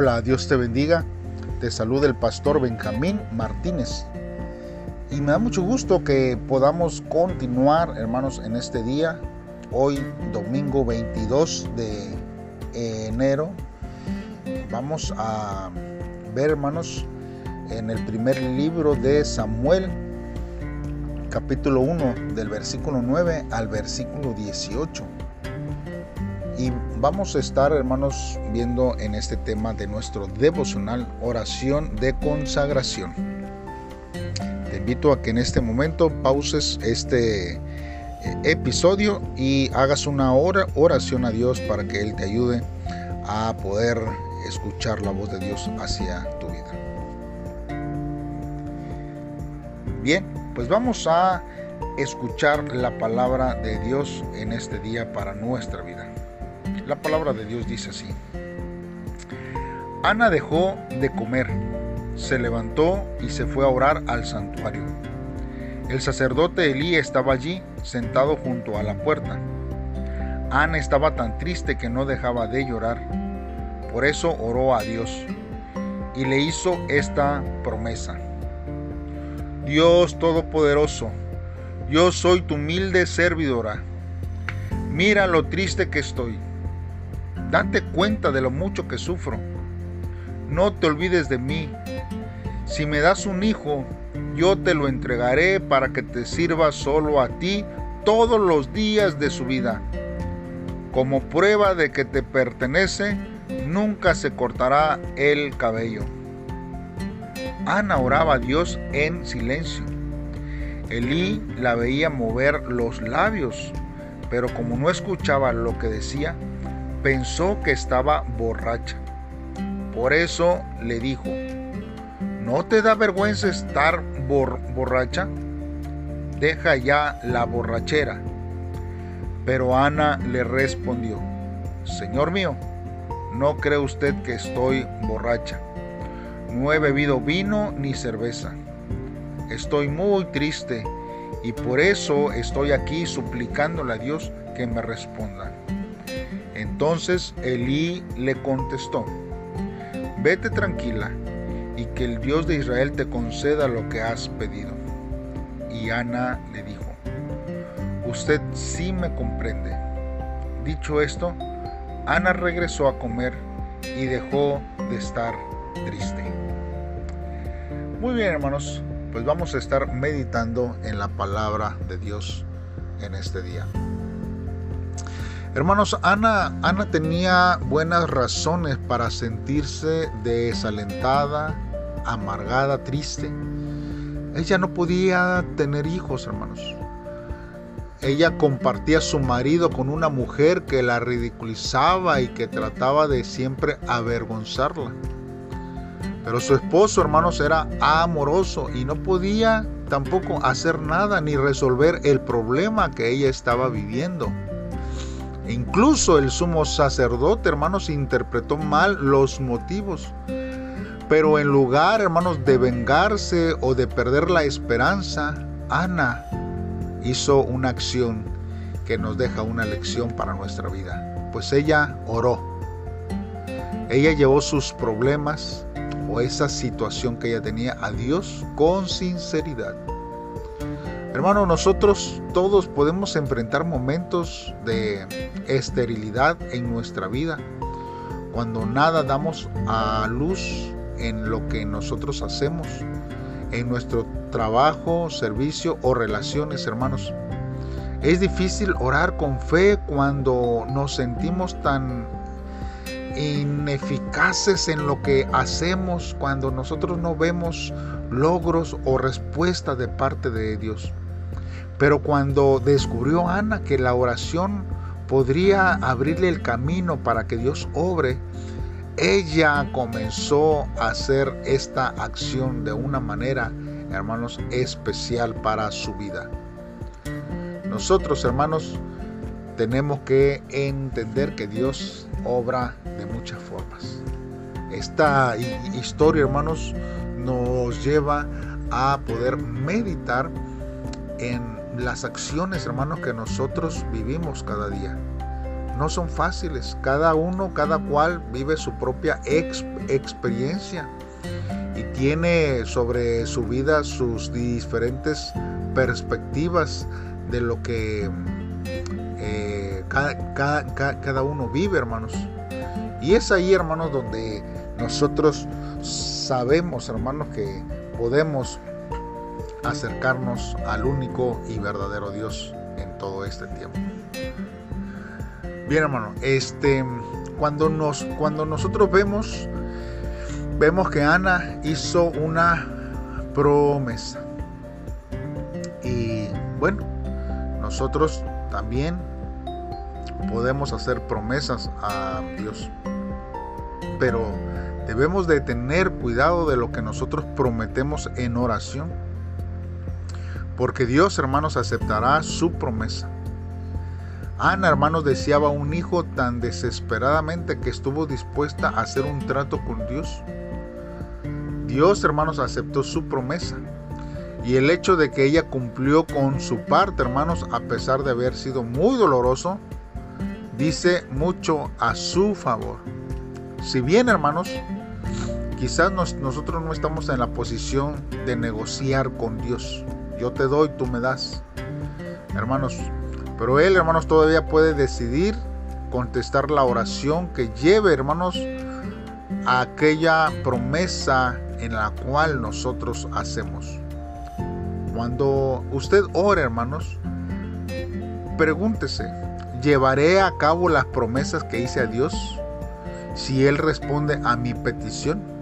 Hola, Dios te bendiga. Te saluda el pastor Benjamín Martínez. Y me da mucho gusto que podamos continuar, hermanos, en este día, hoy domingo 22 de enero. Vamos a ver, hermanos, en el primer libro de Samuel, capítulo 1, del versículo 9 al versículo 18. Y vamos a estar, hermanos, viendo en este tema de nuestro devocional oración de consagración. Te invito a que en este momento pauses este eh, episodio y hagas una oración a Dios para que Él te ayude a poder escuchar la voz de Dios hacia tu vida. Bien, pues vamos a escuchar la palabra de Dios en este día para nuestra vida. La palabra de Dios dice así. Ana dejó de comer, se levantó y se fue a orar al santuario. El sacerdote Elí estaba allí, sentado junto a la puerta. Ana estaba tan triste que no dejaba de llorar. Por eso oró a Dios y le hizo esta promesa. Dios Todopoderoso, yo soy tu humilde servidora. Mira lo triste que estoy Date cuenta de lo mucho que sufro. No te olvides de mí. Si me das un hijo, yo te lo entregaré para que te sirva solo a ti todos los días de su vida. Como prueba de que te pertenece, nunca se cortará el cabello. Ana oraba a Dios en silencio. Elí la veía mover los labios, pero como no escuchaba lo que decía, pensó que estaba borracha. Por eso le dijo, ¿no te da vergüenza estar borracha? Deja ya la borrachera. Pero Ana le respondió, Señor mío, no cree usted que estoy borracha. No he bebido vino ni cerveza. Estoy muy triste y por eso estoy aquí suplicándole a Dios que me responda. Entonces Elí le contestó, vete tranquila y que el Dios de Israel te conceda lo que has pedido. Y Ana le dijo, usted sí me comprende. Dicho esto, Ana regresó a comer y dejó de estar triste. Muy bien hermanos, pues vamos a estar meditando en la palabra de Dios en este día. Hermanos, Ana, Ana tenía buenas razones para sentirse desalentada, amargada, triste. Ella no podía tener hijos, hermanos. Ella compartía su marido con una mujer que la ridiculizaba y que trataba de siempre avergonzarla. Pero su esposo, hermanos, era amoroso y no podía tampoco hacer nada ni resolver el problema que ella estaba viviendo. Incluso el sumo sacerdote, hermanos, interpretó mal los motivos. Pero en lugar, hermanos, de vengarse o de perder la esperanza, Ana hizo una acción que nos deja una lección para nuestra vida. Pues ella oró. Ella llevó sus problemas o esa situación que ella tenía a Dios con sinceridad. Hermano, nosotros todos podemos enfrentar momentos de esterilidad en nuestra vida, cuando nada damos a luz en lo que nosotros hacemos, en nuestro trabajo, servicio o relaciones, hermanos. Es difícil orar con fe cuando nos sentimos tan ineficaces en lo que hacemos, cuando nosotros no vemos logros o respuesta de parte de Dios. Pero cuando descubrió Ana que la oración podría abrirle el camino para que Dios obre, ella comenzó a hacer esta acción de una manera, hermanos, especial para su vida. Nosotros, hermanos, tenemos que entender que Dios obra de muchas formas. Esta historia, hermanos, nos lleva a poder meditar en las acciones, hermanos, que nosotros vivimos cada día. no son fáciles. Cada uno, cada cual vive su propia experiencia y tiene sobre su vida sus diferentes perspectivas de lo que eh, cada, uno vive, hermanos. Y es ahí, hermanos, donde nosotros sabemos, hermanos, que podemos acercarnos al único y verdadero Dios en todo este tiempo. Bien, hermano, este cuando nos cuando nosotros vemos vemos que Ana hizo una promesa. Y bueno, nosotros también podemos hacer promesas a Dios. Pero debemos de tener cuidado de lo que nosotros prometemos en oración. Porque Dios, hermanos, aceptará su promesa. Ana, hermanos, deseaba un hijo tan desesperadamente que estuvo dispuesta a hacer un trato con Dios. Dios, hermanos, aceptó su promesa. Y el hecho de que ella cumplió con su parte, hermanos, a pesar de haber sido muy doloroso, dice mucho a su favor. Si bien, hermanos, quizás nosotros no estamos en la posición de negociar con Dios. Yo te doy, tú me das. Hermanos, pero Él, hermanos, todavía puede decidir contestar la oración que lleve, hermanos, a aquella promesa en la cual nosotros hacemos. Cuando usted ore, hermanos, pregúntese, ¿llevaré a cabo las promesas que hice a Dios si Él responde a mi petición?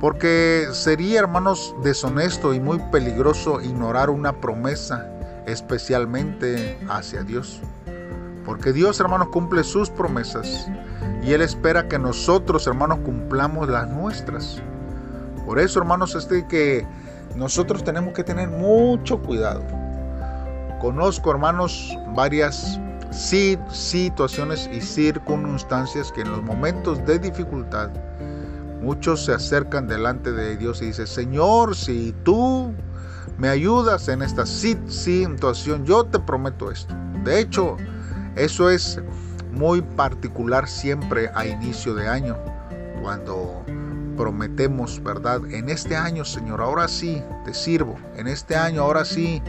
Porque sería, hermanos, deshonesto y muy peligroso ignorar una promesa, especialmente hacia Dios. Porque Dios, hermanos, cumple sus promesas y Él espera que nosotros, hermanos, cumplamos las nuestras. Por eso, hermanos, este que nosotros tenemos que tener mucho cuidado. Conozco, hermanos, varias situaciones y circunstancias que en los momentos de dificultad muchos se acercan delante de Dios y dicen, Señor, si tú me ayudas en esta situación, yo te prometo esto. De hecho, eso es muy particular siempre a inicio de año, cuando prometemos, ¿verdad? En este año, Señor, ahora sí te sirvo. En este año, ahora sí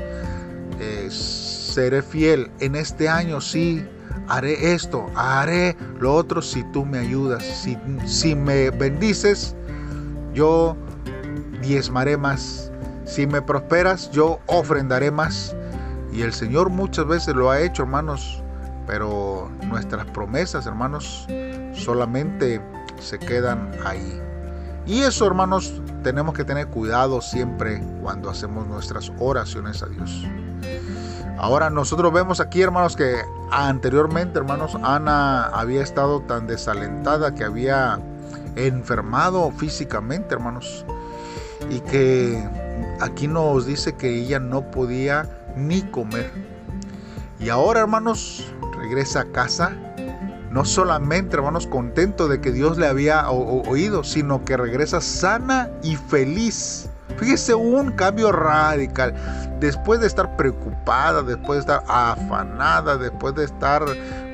eh, seré fiel. En este año sí haré esto, haré lo otro si tú me ayudas. Si, si me bendices, yo diezmaré más. Si me prosperas, yo ofrendaré más. Y el Señor muchas veces lo ha hecho, hermanos. Pero nuestras promesas, hermanos, solamente se quedan ahí. Y eso, hermanos, tenemos que tener cuidado siempre cuando hacemos nuestras oraciones a Dios. Ahora nosotros vemos aquí, hermanos, que anteriormente, hermanos, Ana había estado tan desalentada que había enfermado físicamente, hermanos. Y que aquí nos dice que ella no podía ni comer. Y ahora, hermanos, regresa a casa no solamente, hermanos, contento de que Dios le había oído, sino que regresa sana y feliz. Fíjese un cambio radical. Después de estar preocupada, después de estar afanada, después de estar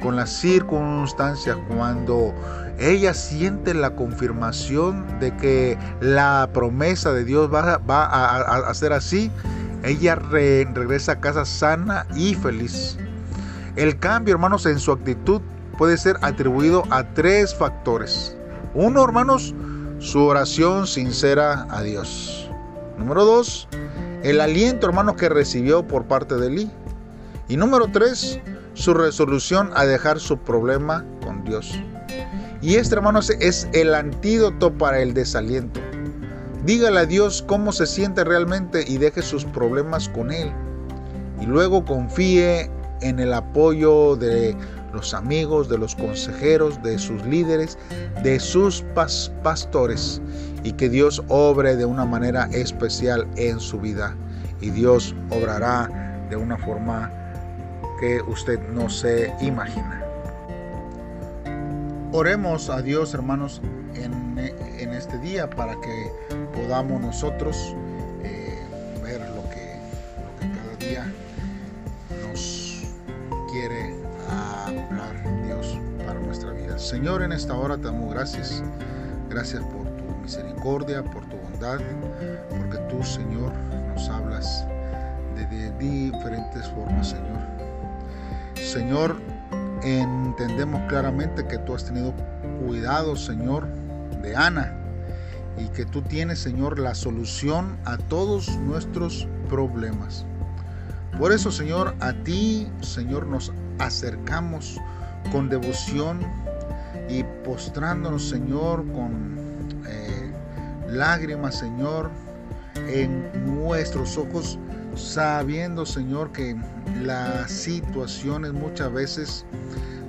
con las circunstancias, cuando ella siente la confirmación de que la promesa de Dios va, a, ser así, ella regresa a casa sana y feliz. El cambio, hermanos, en su actitud puede ser atribuido a tres factores. Uno, hermanos, su oración sincera a Dios. Número dos, el aliento, hermanos, que recibió por parte de Lee. Y número tres, su resolución a dejar su problema con Dios. Y este, hermanos, es el antídoto para el desaliento. Dígale a Dios cómo se siente realmente y deje sus problemas con Él. Y luego confíe en el apoyo de los amigos, de los consejeros, de sus líderes, de sus pastores y que Dios obre de una manera especial en su vida y Dios obrará de una forma que usted no se imagina. Oremos a Dios, hermanos, en, este día para que podamos nosotros Señor, en esta hora te damos gracias. Gracias por tu misericordia, por tu bondad, porque tú, Señor, nos hablas de diferentes formas, Señor. Señor, entendemos claramente que tú has tenido cuidado, Señor, de Ana y que tú tienes, Señor, la solución a todos nuestros problemas. Por eso, Señor, a ti, Señor, nos acercamos con devoción y postrándonos, Señor, con eh, lágrimas, Señor, en nuestros ojos, sabiendo, Señor, que las situaciones muchas veces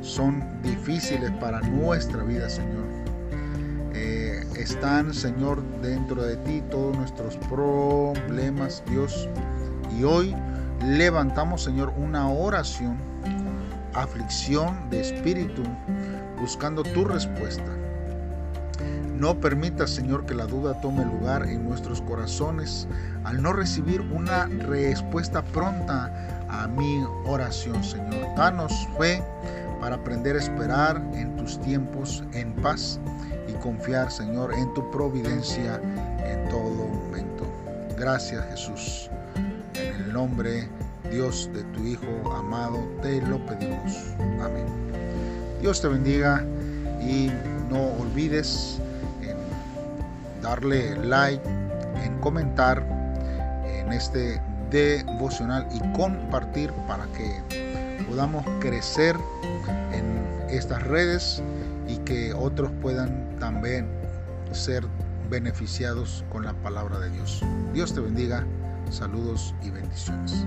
son difíciles para nuestra vida, Señor. Eh, están, Señor, dentro de ti todos nuestros problemas, Dios. Y hoy levantamos, Señor, una oración, aflicción de espíritu, buscando tu respuesta. No permita, Señor, que la duda tome lugar en nuestros corazones al no recibir una respuesta pronta a mi oración, Señor. Danos fe para aprender a esperar en tus tiempos en paz y confiar, Señor, en tu providencia en todo momento. Gracias, Jesús. En el nombre, Dios, de tu Hijo amado, te lo pedimos. Amén. Dios te bendiga y no olvides darle like, en comentar en este devocional y compartir para que podamos crecer en estas redes y que otros puedan también ser beneficiados con la palabra de Dios. Dios te bendiga, saludos y bendiciones.